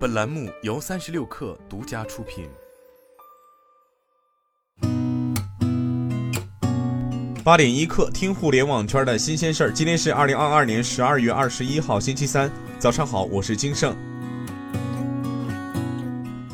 本栏目由三十六氪独家出品。八点一刻，听互联网圈的新鲜事儿。今天是二零二二年十二月二十一号，星期三，早上好，我是金盛。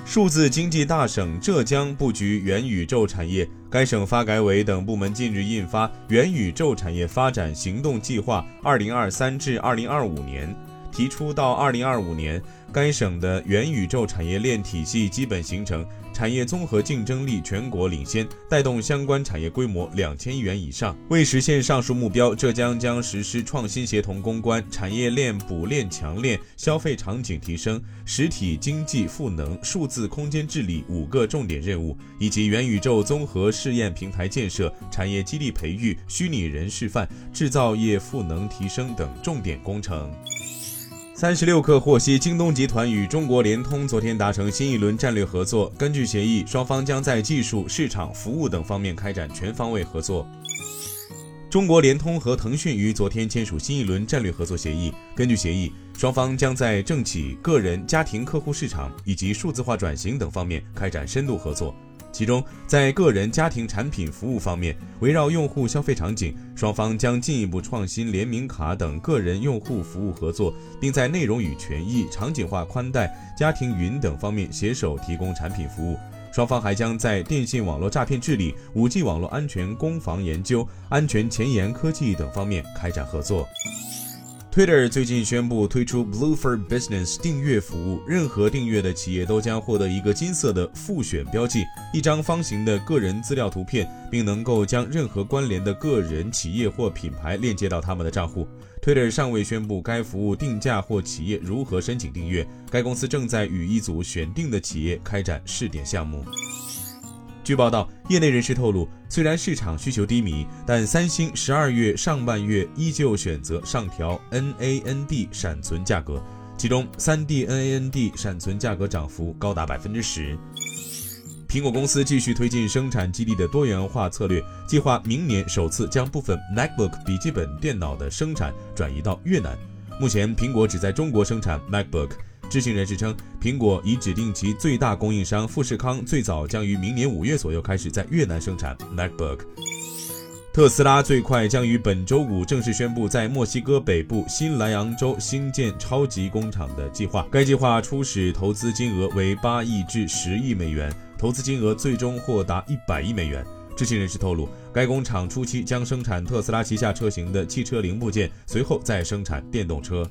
数字经济大省浙江布局元宇宙产业，该省发改委等部门近日印发《元宇宙产业发展行动计划（二零二三至二零二五年）》，提出到二零二五年，该省的元宇宙产业链体系基本形成。产业综合竞争力全国领先，带动相关产业规模两千亿元以上。为实现上述目标，浙江将实施创新协同攻关、产业链补链强链、消费场景提升、实体经济赋能、数字空间治理五个重点任务，以及元宇宙综合试验平台建设、产业基地培育、虚拟人示范、制造业赋能提升等重点工程。三十六氪获悉，京东集团与中国联通昨天达成新一轮战略合作。根据协议，双方将在技术、市场、服务等方面开展全方位合作。中国联通和腾讯于昨天签署新一轮战略合作协议。根据协议，双方将在政企、个人、家庭客户市场以及数字化转型等方面开展深度合作。其中，在个人家庭产品服务方面，围绕用户消费场景，双方将进一步创新联名卡等个人用户服务合作，并在内容与权益、场景化宽带、家庭云等方面携手提供产品服务。双方还将在电信网络诈骗治理、5G 网络安全攻防研究、安全前沿科技等方面开展合作。Twitter 最近宣布推出 Blue for Business 订阅服务，任何订阅的企业都将获得一个金色的复选标记，一张方形的个人资料图片，并能够将任何关联的个人、企业或品牌链接到他们的账户。Twitter 尚未宣布该服务定价或企业如何申请订阅，该公司正在与一组选定的企业开展试点项目。据报道，业内人士透露，虽然市场需求低迷，但三星十二月上半月依旧选择上调 NAND 闪存价格，其中三 D NAND 闪存价格涨幅高达百分之十。苹果公司继续推进生产基地的多元化策略，计划明年首次将部分 MacBook 笔记本电脑的生产转移到越南。目前，苹果只在中国生产 MacBook。知情人士称，苹果已指定其最大供应商富士康，最早将于明年五月左右开始在越南生产 MacBook。特斯拉最快将于本周五正式宣布在墨西哥北部新莱昂州兴建超级工厂的计划。该计划初始投资金额为八亿至十亿美元，投资金额最终或达一百亿美元。知情人士透露，该工厂初期将生产特斯拉旗下车型的汽车零部件，随后再生产电动车。